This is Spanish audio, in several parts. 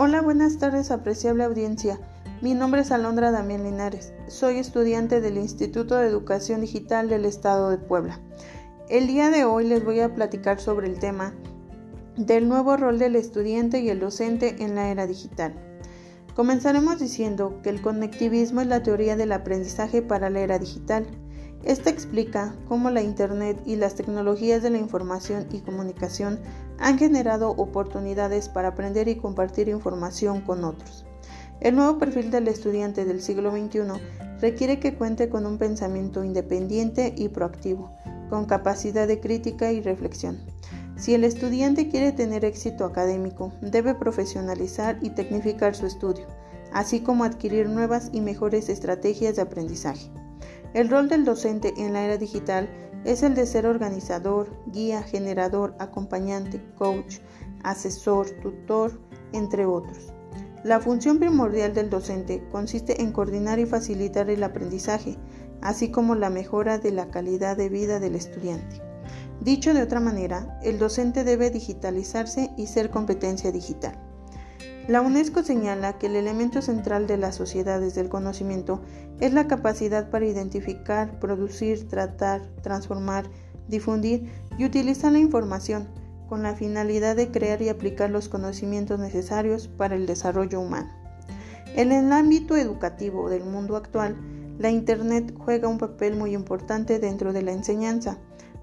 Hola, buenas tardes, apreciable audiencia. Mi nombre es Alondra Damián Linares. Soy estudiante del Instituto de Educación Digital del Estado de Puebla. El día de hoy les voy a platicar sobre el tema del nuevo rol del estudiante y el docente en la era digital. Comenzaremos diciendo que el conectivismo es la teoría del aprendizaje para la era digital. Esta explica cómo la Internet y las tecnologías de la información y comunicación han generado oportunidades para aprender y compartir información con otros. El nuevo perfil del estudiante del siglo XXI requiere que cuente con un pensamiento independiente y proactivo, con capacidad de crítica y reflexión. Si el estudiante quiere tener éxito académico, debe profesionalizar y tecnificar su estudio, así como adquirir nuevas y mejores estrategias de aprendizaje. El rol del docente en la era digital es el de ser organizador, guía, generador, acompañante, coach, asesor, tutor, entre otros. La función primordial del docente consiste en coordinar y facilitar el aprendizaje, así como la mejora de la calidad de vida del estudiante. Dicho de otra manera, el docente debe digitalizarse y ser competencia digital. La UNESCO señala que el elemento central de las sociedades del conocimiento es la capacidad para identificar, producir, tratar, transformar, difundir y utilizar la información con la finalidad de crear y aplicar los conocimientos necesarios para el desarrollo humano. En el ámbito educativo del mundo actual, la Internet juega un papel muy importante dentro de la enseñanza.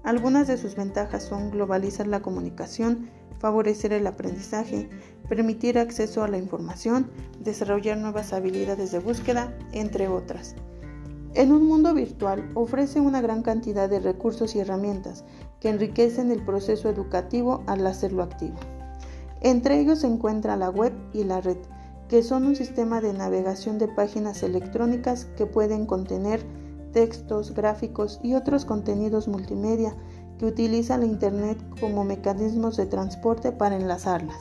Algunas de sus ventajas son globalizar la comunicación, favorecer el aprendizaje, permitir acceso a la información, desarrollar nuevas habilidades de búsqueda, entre otras. En un mundo virtual ofrece una gran cantidad de recursos y herramientas que enriquecen el proceso educativo al hacerlo activo. Entre ellos se encuentra la web y la red, que son un sistema de navegación de páginas electrónicas que pueden contener textos, gráficos y otros contenidos multimedia que utiliza la Internet como mecanismos de transporte para enlazarlas.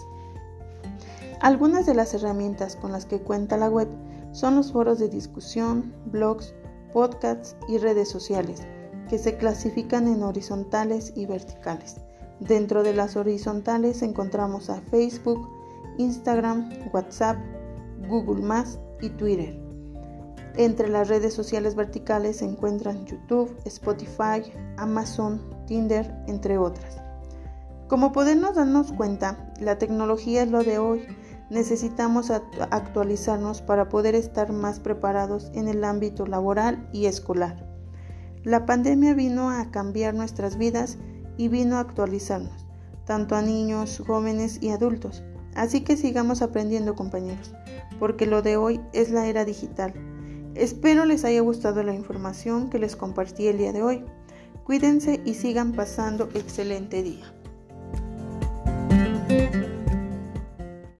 Algunas de las herramientas con las que cuenta la web son los foros de discusión, blogs, podcasts y redes sociales, que se clasifican en horizontales y verticales. Dentro de las horizontales encontramos a Facebook, Instagram, WhatsApp, Google y Twitter. Entre las redes sociales verticales se encuentran YouTube, Spotify, Amazon, Tinder, entre otras. Como podemos darnos cuenta, la tecnología es lo de hoy. Necesitamos actualizarnos para poder estar más preparados en el ámbito laboral y escolar. La pandemia vino a cambiar nuestras vidas y vino a actualizarnos, tanto a niños, jóvenes y adultos. Así que sigamos aprendiendo compañeros, porque lo de hoy es la era digital Espero les haya gustado la información que les compartí el día de hoy. Cuídense y sigan pasando excelente día.